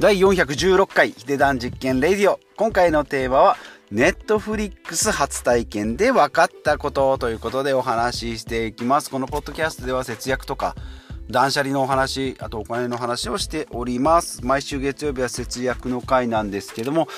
第416回ヒデダン実験レディオ。今回のテーマはネットフリックス初体験で分かったことということでお話ししていきます。このポッドキャストでは節約とか断捨離のお話あとお金の話をしております。毎週月曜日は節約の回なんですけども、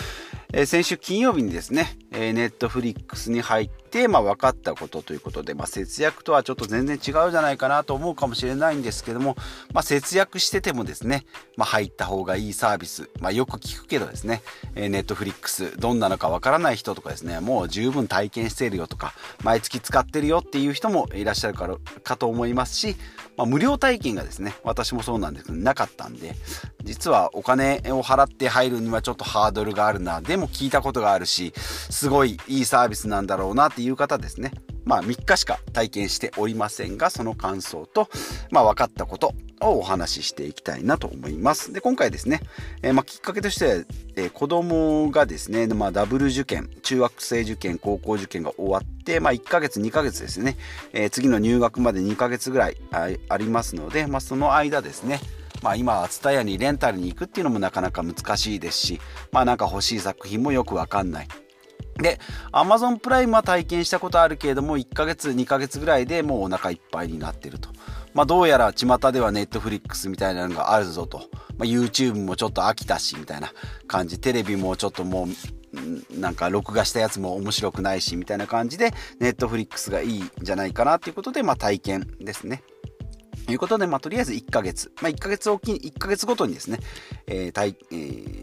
えー、先週金曜日にですね、ネットフリックスに入って、まあ、分かったことということで、まあ、節約とはちょっと全然違うじゃないかなと思うかもしれないんですけども、まあ、節約しててもですね、まあ、入った方がいいサービス、まあ、よく聞くけどですね、え、ネットフリックスどんなのか分からない人とかですねもう十分体験しているよとか毎月使ってるよっていう人もいらっしゃるかかと思いますし、まあ、無料体験がですね私もそうなんですけどなかったんで実はお金を払って入るにはちょっとハードルがあるなでも聞いたことがあるしすごいいいサービスなんだろうなってていう方ですねまあ3日しか体験しておりませんがその感想と、まあ、分かったことをお話ししていきたいなと思います。で今回ですね、えー、まあ、きっかけとしては、えー、子供がですね、まあ、ダブル受験中学生受験高校受験が終わって、まあ、1ヶ月2ヶ月ですね、えー、次の入学まで2ヶ月ぐらいありますので、まあ、その間ですねまあ今は TSUTAYA にレンタルに行くっていうのもなかなか難しいですしまあなんか欲しい作品もよくわかんないで、Amazon プライムは体験したことあるけれども、1ヶ月、2ヶ月ぐらいでもうお腹いっぱいになってると。まあ、どうやら巷では Netflix みたいなのがあるぞと。まあ、YouTube もちょっと飽きたし、みたいな感じ。テレビもちょっともう、なんか録画したやつも面白くないし、みたいな感じで、Netflix がいいんじゃないかなということで、まあ、体験ですね。ということで、まあ、とりあえず1ヶ月。まあ、1ヶ月おきに、1ヶ月ごとにですね、えー、体、えー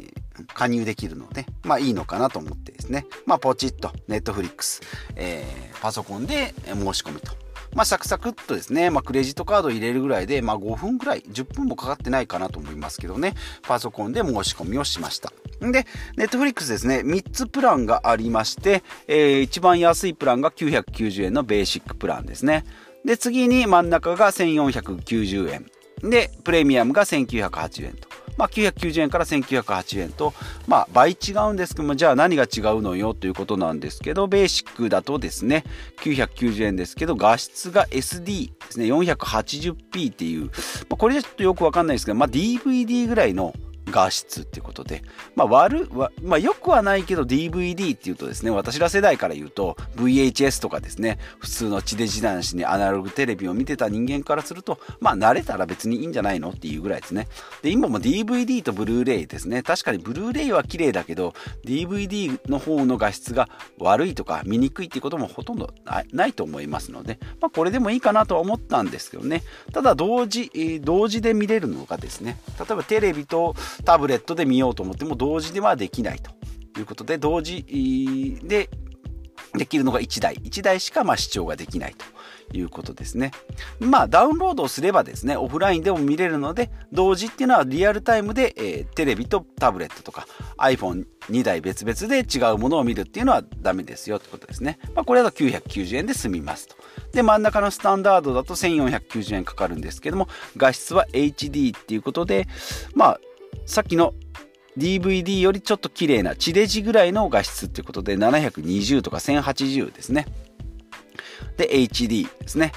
加入できるので、まあいいのかなと思ってですね、まあポチッと、ネットフリックス、えー、パソコンで申し込みと。まあサクサクっとですね、まあクレジットカード入れるぐらいで、まあ5分ぐらい、10分もかかってないかなと思いますけどね、パソコンで申し込みをしました。で、ネットフリックスですね、3つプランがありまして、えー、一番安いプランが990円のベーシックプランですね。で、次に真ん中が1490円。で、プレミアムが1980円と。まあ、990円から1908円と、まあ、倍違うんですけども、じゃあ何が違うのよということなんですけど、ベーシックだとですね、990円ですけど、画質が SD ですね、480p っていう、まあ、これじゃちょっとよくわかんないですけど、まあ、DVD ぐらいの画質っていうことで、まあ悪、まあよくはないけど DVD っていうとですね、私ら世代から言うと VHS とかですね、普通の地デジ男子にアナログテレビを見てた人間からすると、まあ慣れたら別にいいんじゃないの？っていうぐらいですね。で、今も DVD とブルーレイですね。確かにブルーレイは綺麗だけど、DVD の方の画質が悪いとか見にくいっていうこともほとんどないと思いますので、まあこれでもいいかなとは思ったんですけどね。ただ同時、同時で見れるのがですね、例えばテレビとタブレットで見ようと思っても同時ではできないということで同時でできるのが1台。1台しかま視聴ができないということですね。まあダウンロードをすればですねオフラインでも見れるので同時っていうのはリアルタイムで、えー、テレビとタブレットとか iPhone2 台別々で違うものを見るっていうのはダメですよってことですね、まあ、これだと990円で済みますと。で真ん中のスタンダードだと1490円かかるんですけども画質は HD っていうことでまあさっきの DVD よりちょっと綺麗な地デジぐらいの画質っていうことで720とか1080ですね。で、HD ですね。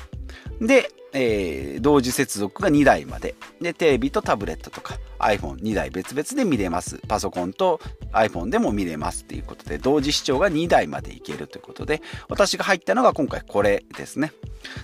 で、えー、同時接続が2台まで。で、テレビとタブレットとか iPhone2 台別々で見れます。パソコンと iPhone でも見れますっていうことで、同時視聴が2台までいけるということで、私が入ったのが今回これですね。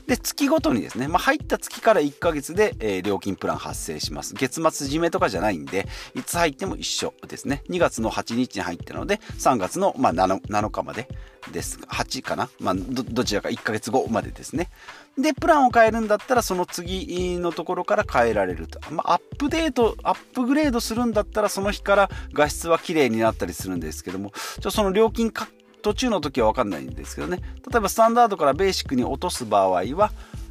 で、月ごとにですね、まあ、入った月から1ヶ月で、えー、料金プラン発生します。月末締めとかじゃないんで、いつ入っても一緒ですね。2月の8日に入ったので、3月の、まあ、7, 7日までです。8かな？まあ、どちらか1ヶ月後までですね。で、プランを変えるんだったら、その次のところから変えられると。まあ、アップデート、アップグレードするんだったら、その日から画質は綺麗になったりするんですけども、ちょその料金途中の時は分かんないんですけどね。例えば、スタンダードからベーシックに落とす場合は、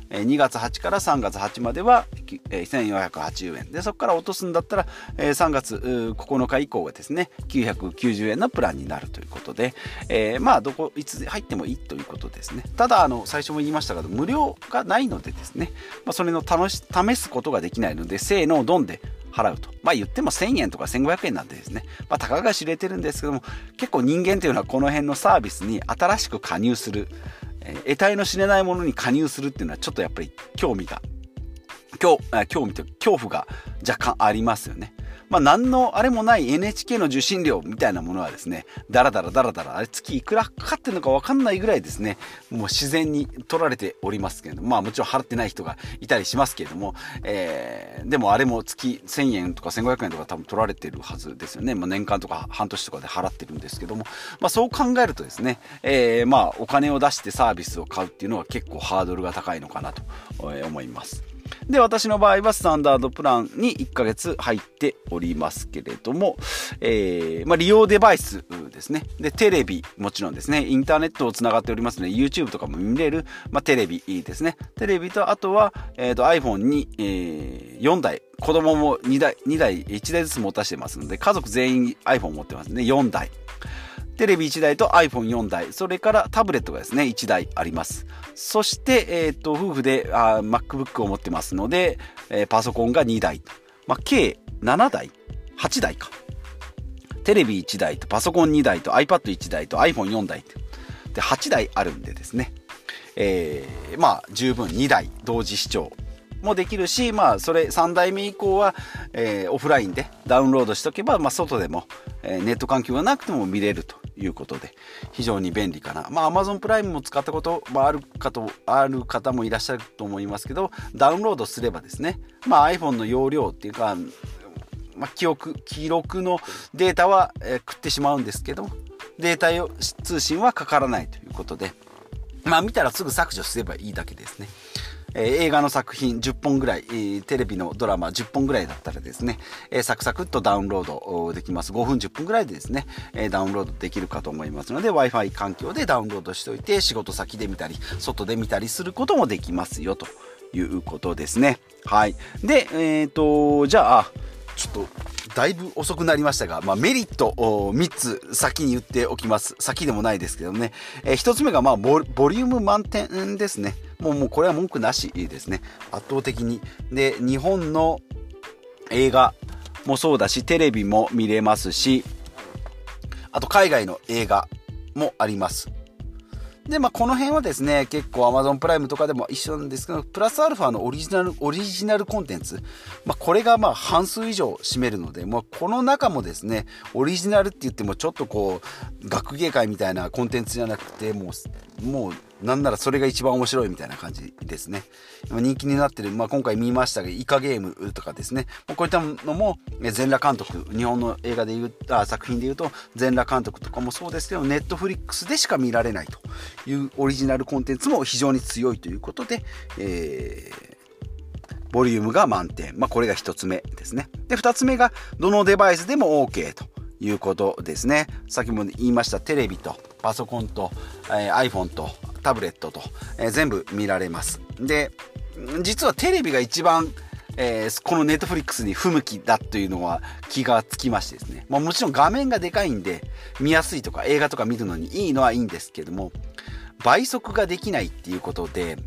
2月8から3月8までは1480円でそこから落とすんだったら3月9日以降がですね990円のプランになるということで、えー、まあどこいつ入ってもいいということですねただあの最初も言いましたけど無料がないのでですね、まあ、それの試し試すことができないのでせーのドンで払うと。まあ言っても1000円とか1500円なんてですね、まあたかが知れてるんですけども、結構人間というのはこの辺のサービスに新しく加入する、えー、得体の知れないものに加入するっていうのはちょっとやっぱり興味が、興興味と恐怖が若干ありますよね。まあ、何のあれもない NHK の受信料みたいなものはですね、だらだらだらだら、あれ月いくらかかってるのかわかんないぐらいですね、もう自然に取られておりますけれども、まあもちろん払ってない人がいたりしますけれども、えー、でもあれも月1000円とか1500円とか多分取られてるはずですよね。まあ、年間とか半年とかで払ってるんですけども、まあそう考えるとですね、えー、まあお金を出してサービスを買うっていうのは結構ハードルが高いのかなと思います。で、私の場合はスタンダードプランに1ヶ月入っておりますけれども、えー、まあ、利用デバイスですね。で、テレビ、もちろんですね、インターネットをつながっておりますので、YouTube とかも見れる、まあ、テレビですね。テレビと、あとは、えっ、ー、と、iPhone に、えー、4台、子供も2台、2台、1台ずつ持たしてますので、家族全員 iPhone 持ってますね。4台。テレビ1台と iPhone4 台、それからタブレットがですね、1台あります。そして、えっ、ー、と、夫婦であ MacBook を持ってますので、えー、パソコンが2台。まあ、計7台 ?8 台か。テレビ1台とパソコン2台と iPad1 台と iPhone4 台で8台あるんでですね、えー、まあ十分2台同時視聴もできるし、まあ、それ3代目以降は、えー、オフラインでダウンロードしとけば、まあ、外でも、えー、ネット環境がなくても見れるということで、非常に便利かな。まあ、Amazon プライムも使ったこともあるかと、ある方もいらっしゃると思いますけど、ダウンロードすればですね、まあ、iPhone の容量っていうか、まあ、記憶、記録のデータは、えー、食ってしまうんですけど、データ通信はかからないということで、まあ見たらすぐ削除すればいいだけですね。え映画の作品10本ぐらい、テレビのドラマ10本ぐらいだったらですね、えサクサクっとダウンロードできます。5分10分ぐらいでですね、えダウンロードできるかと思いますので、Wi-Fi 環境でダウンロードしておいて、仕事先で見たり、外で見たりすることもできますよ、ということですね。はい。で、えっ、ー、と、じゃあ、ちょっと、だいぶ遅くなりましたが、まあ、メリットを3つ先に言っておきます。先でもないですけどね。えー、1つ目が、まあボ、ボリューム満点ですね。もうもうこれは文句なしですね。圧倒的に。で、日本の映画もそうだし、テレビも見れますし、あと海外の映画もあります。で、まあ、この辺はですね、結構 Amazon プライムとかでも一緒なんですけど、プラスアルファのオリジナル、オリジナルコンテンツ。まあ、これがまあ半数以上占めるので、もうこの中もですね、オリジナルって言ってもちょっとこう、学芸会みたいなコンテンツじゃなくて、もう、もうなんならそれが一番面白いみたいな感じですね。人気になってる、まあ、今回見ましたが、イカゲームとかですね。こういったのも、全裸監督、日本の映画で言う、あ作品で言うと、全裸監督とかもそうですけど、ネットフリックスでしか見られないというオリジナルコンテンツも非常に強いということで、えーボリュームが満点。まあ、これが1つ目ですね。で、2つ目が、どのデバイスでも OK ということですね。さっきも言いましたテレビとパソコンと、えー、iPhone とタブレットと、えー、全部見られます。で、実はテレビが一番、えー、このネットフリックスに不向きだというのは気がつきましてですね。まあ、もちろん画面がでかいんで見やすいとか映画とか見るのにいいのはいいんですけども、倍速ができないっていうことで、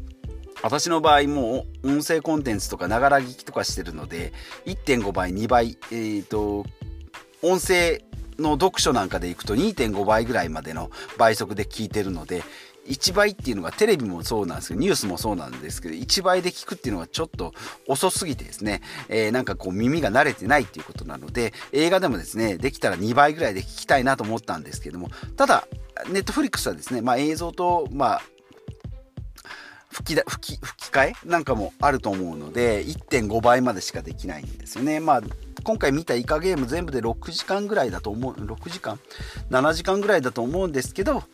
私の場合もう音声コンテンツとかながら聞きとかしてるので1.5倍2倍えっ、ー、と音声の読書なんかでいくと2.5倍ぐらいまでの倍速で聞いてるので1倍っていうのがテレビもそうなんですけどニュースもそうなんですけど1倍で聞くっていうのがちょっと遅すぎてですね、えー、なんかこう耳が慣れてないっていうことなので映画でもですねできたら2倍ぐらいで聞きたいなと思ったんですけどもただネットフリックスはですね、まあ、映像と、まあ、吹きだ吹き吹き替えなんかもあると思うので1.5倍までしかできないんですよね。まあ今回見たイカゲーム全部で6時間ぐらいだと思う6時間？7時間ぐらいだと思うんですけど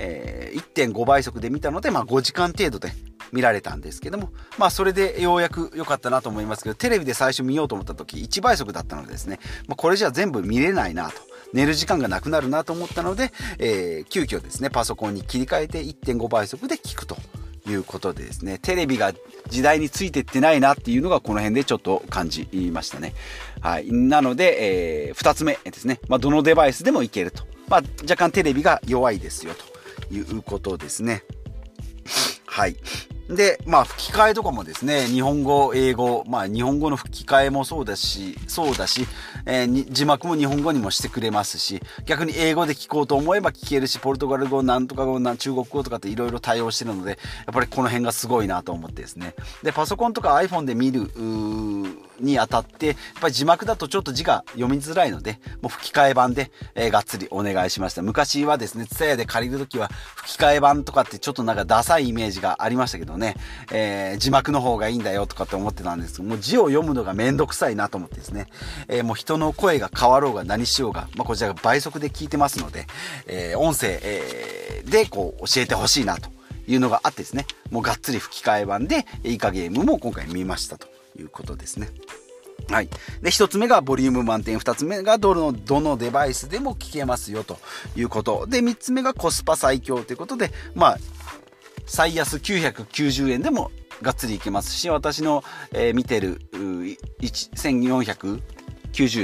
えー、1.5倍速で見たので、まあ、5時間程度で見られたんですけども、まあ、それでようやく良かったなと思いますけど、テレビで最初見ようと思った時、1倍速だったのでですね、まあ、これじゃ全部見れないなと。寝る時間がなくなるなと思ったので、えー、急遽ですね、パソコンに切り替えて1.5倍速で聞くということでですね、テレビが時代についてってないなっていうのがこの辺でちょっと感じましたね。はい。なので、えー、2つ目ですね、まあ、どのデバイスでもいけると。まあ、若干テレビが弱いですよと。いうことですね。はい。で、まあ、吹き替えとかもですね、日本語、英語、まあ、日本語の吹き替えもそうだし、そうだし、えー、字幕も日本語にもしてくれますし、逆に英語で聞こうと思えば聞けるし、ポルトガル語、なんとか語、中国語とかっていろいろ対応してるので、やっぱりこの辺がすごいなと思ってですね。で、パソコンとか iPhone で見る、にあたって、やっぱり字幕だとちょっと字が読みづらいので、もう吹き替え版で、えー、がっつりお願いしました。昔はですね、ツタヤで借りるときは吹き替え版とかってちょっとなんかダサいイメージがありましたけどね、えー、字幕の方がいいんだよとかって思ってたんですけど、もう字を読むのがめんどくさいなと思ってですね、えー、もう人の声が変わろうが何しようが、まあ、こちらが倍速で聞いてますので、えー、音声、えー、でこう教えてほしいなというのがあってですね、もうがっつり吹き替え版でイカゲームも今回見ましたと。いうことですね。はい。で、一つ目がボリューム満点、二つ目がどの、どのデバイスでも聞けますよということ。で、三つ目がコスパ最強ということで、まあ、最安990円でもがっつりいけますし、私の、えー、見てる、1490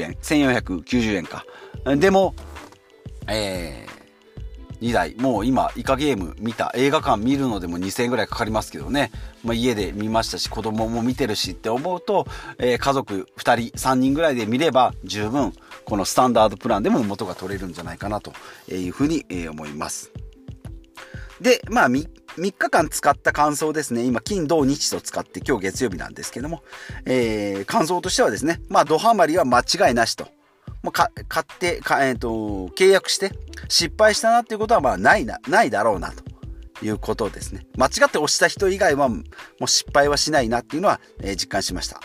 円、1490円か。でも、え2台、もう今、イカゲーム見た、映画館見るのでも2000円ぐらいかかりますけどね、まあ、家で見ましたし、子供も見てるしって思うと、えー、家族2人、3人ぐらいで見れば十分、このスタンダードプランでも元が取れるんじゃないかなというふうに思います。で、まあ3、3日間使った感想ですね。今、金、土、日と使って今日月曜日なんですけども、えー、感想としてはですね、まあ、ドハマりは間違いなしと。もう買ってか、えーと、契約して失敗したなっていうことはまあないなないだろうなということですね。間違って押した人以外はもう失敗はしないなっていうのは、えー、実感しました。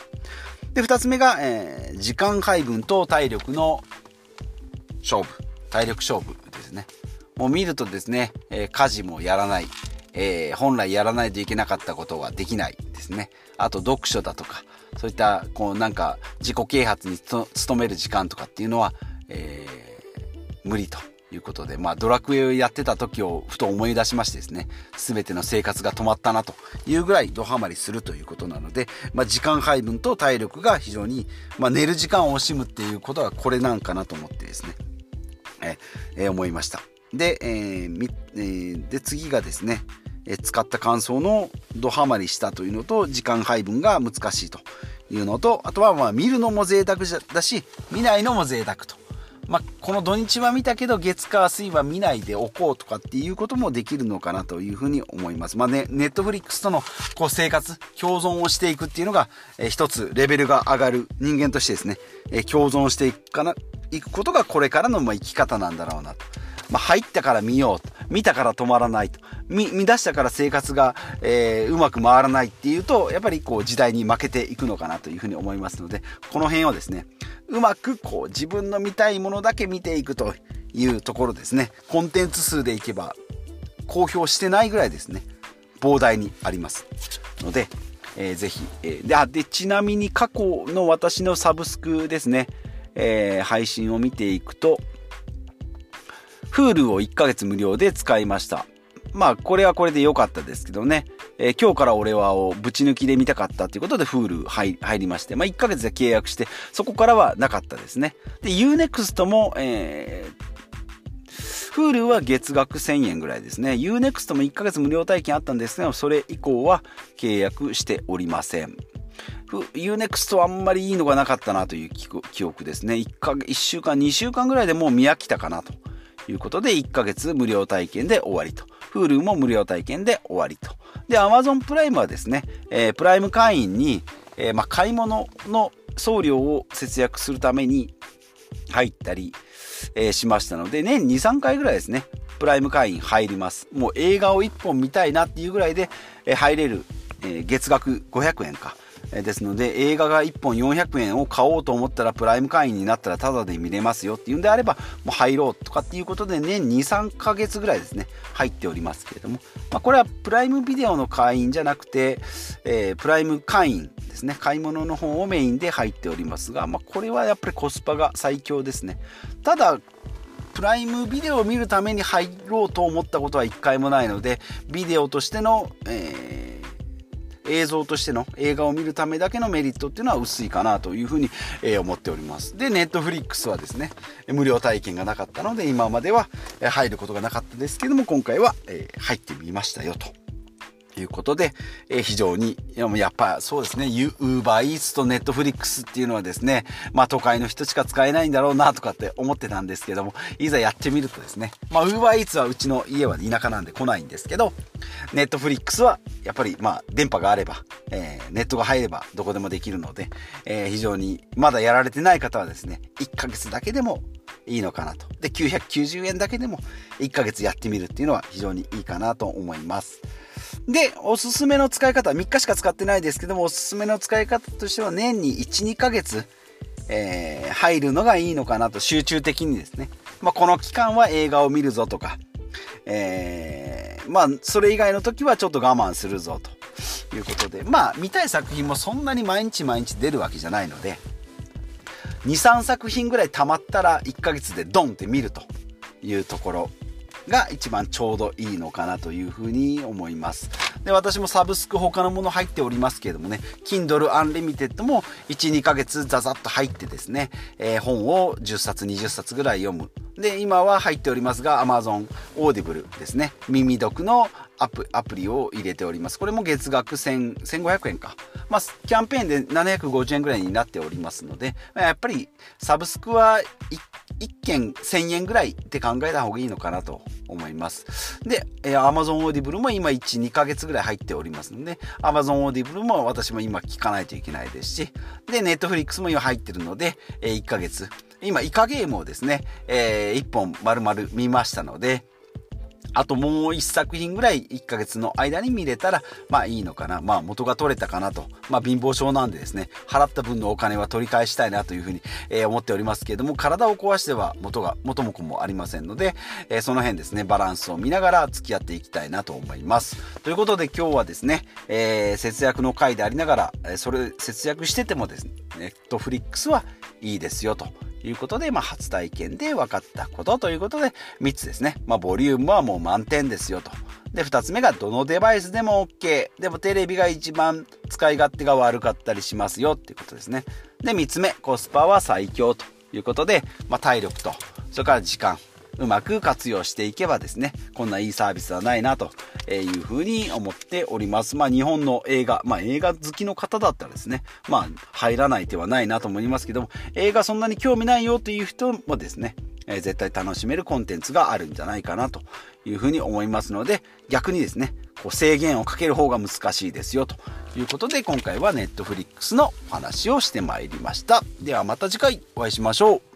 で2つ目が、えー、時間配分と体力の勝負。体力勝負ですね。もう見るとですね、えー、家事もやらない、え、本来やらないといけなかったことができないですね。あと読書だとかそういったこうなんか自己啓発に努める時間とかっていうのは、えー、無理ということで、まあ、ドラクエをやってた時をふと思い出しましてですね、すべての生活が止まったなというぐらいドハマりするということなので、まあ、時間配分と体力が非常に、まあ、寝る時間を惜しむっていうことはこれなんかなと思ってですね、ええー、思いました。で、えーえー、で次がですね、使った感想のドハマりしたというのと時間配分が難しいというのとあとはまあ見るのも贅沢だし見ないのも贅沢と。まあ、この土日は見たけど月火水は見ないでおこうとかっていうこともできるのかなというふうに思います。まあね、ネットフリックスとのこう生活、共存をしていくっていうのが、えー、一つレベルが上がる人間としてですね、えー、共存していくかな、いくことがこれからのまあ生き方なんだろうなと。まあ、入ったから見ようと。見たから止まらないと。見、見出したから生活が、えー、うまく回らないっていうと、やっぱりこう時代に負けていくのかなというふうに思いますので、この辺をですね、うまくこう自分の見たいものだけ見ていくというところですね。コンテンツ数でいけば、公表してないぐらいですね、膨大にあります。ので、えー、ぜひ、えー、であでちなみに過去の私のサブスクですね、えー、配信を見ていくと、Hulu を1ヶ月無料で使いました。まあ、これはこれで良かったですけどね。えー、今日から俺はをぶち抜きで見たかったということで Hulu 入りまして、まあ、1ヶ月で契約して、そこからはなかったですね。で、Unext も、えー、Hulu は月額1000円ぐらいですね。Unext も1ヶ月無料体験あったんですが、それ以降は契約しておりません。Unext はあんまりいいのがなかったなという記憶ですね。1, 1週間、2週間ぐらいでもう見飽きたかなと。いうことで、1ヶ月無料体験で終わりと。Hulu も無料体験で終わりと。で、Amazon プライムはですね、えー、プライム会員に、えー、まあ、買い物の送料を節約するために入ったり、えー、しましたので、年2、3回ぐらいですね、プライム会員入ります。もう映画を1本見たいなっていうぐらいで、え入れる、え月額500円か。えですので映画が1本400円を買おうと思ったらプライム会員になったらタダで見れますよっていうんであればもう入ろうとかっていうことで年23ヶ月ぐらいですね入っておりますけれども、まあ、これはプライムビデオの会員じゃなくて、えー、プライム会員ですね。買い物の方をメインで入っておりますが、まあ、これはやっぱりコスパが最強ですね。ただプライムビデオを見るために入ろうと思ったことは一回もないのでビデオとしての、えー映像としての映画を見るためだけのメリットっていうのは薄いかなというふうに、え思っております。で、ネットフリックスはですね、無料体験がなかったので、今までは入ることがなかったですけども、今回は、え入ってみましたよと。いうことで、えー、非常に、やっぱそうですね、ウーバーイーツとネットフリックスっていうのはですね、まあ都会の人しか使えないんだろうなとかって思ってたんですけども、いざやってみるとですね、まあウーバーイーツはうちの家は田舎なんで来ないんですけど、ネットフリックスはやっぱりまあ電波があれば、えー、ネットが入ればどこでもできるので、えー、非常にまだやられてない方はですね、1ヶ月だけでもいいのかなと。で、990円だけでも1ヶ月やってみるっていうのは非常にいいかなと思います。で、おすすめの使い方、3日しか使ってないですけども、おすすめの使い方としては年に1、2ヶ月、えー、入るのがいいのかなと、集中的にですね。まあ、この期間は映画を見るぞとか、えー、まあ、それ以外の時はちょっと我慢するぞということで、まあ、見たい作品もそんなに毎日毎日出るわけじゃないので、2、3作品ぐらいたまったら1ヶ月でドンって見るというところが一番ちょうどいいのかなというふうに思います。で、私もサブスク他のもの入っておりますけれどもね、Kindle Unlimited も1、2ヶ月ザザッと入ってですね、えー、本を10冊、20冊ぐらい読む。で、今は入っておりますが、Amazon Audible ですね。耳読のアプアプリを入れております。これも月額1500円か。まあ、キャンペーンで750円ぐらいになっておりますので、やっぱりサブスクは 1, 1件1000円ぐらいって考えた方がいいのかなと思います。で、え Amazon Audible も今1、2ヶ月ぐらい入っておりますので、Amazon Audible も私も今聞かないといけないですし、で、Netflix も今入ってるので、え1ヶ月。今、イカゲームをですね、えー、1本丸々見ましたので、あともう1作品ぐらい1ヶ月の間に見れたら、まあいいのかな。まあ元が取れたかなと。まあ貧乏症なんでですね、払った分のお金は取り返したいなというふうに、えー、思っておりますけれども、体を壊しては元が、元も子もありませんので、えー、その辺ですね、バランスを見ながら付き合っていきたいなと思います。ということで今日はですね、えー、節約の回でありながら、それ節約しててもですね、ネットフリックスはいいですよと。いうことで、まあ、初体験で分かったことということで、3つですね。まあ、ボリュームはもう満点ですよと。で、2つ目が、どのデバイスでも OK。でも、テレビが一番使い勝手が悪かったりしますよっていうことですね。で、3つ目、コスパは最強ということで、まあ、体力と、それから時間、うまく活用していけばですね、こんないいサービスはないなというふうに思っております。まあ日本の映画、まあ映画好きの方だったらですね、まあ入らない手はないなと思いますけども、映画そんなに興味ないよという人もですね、えー、絶対楽しめるコンテンツがあるんじゃないかなというふうに思いますので、逆にですね、こう制限をかける方が難しいですよということで、今回は Netflix のお話をしてまいりました。ではまた次回お会いしましょう。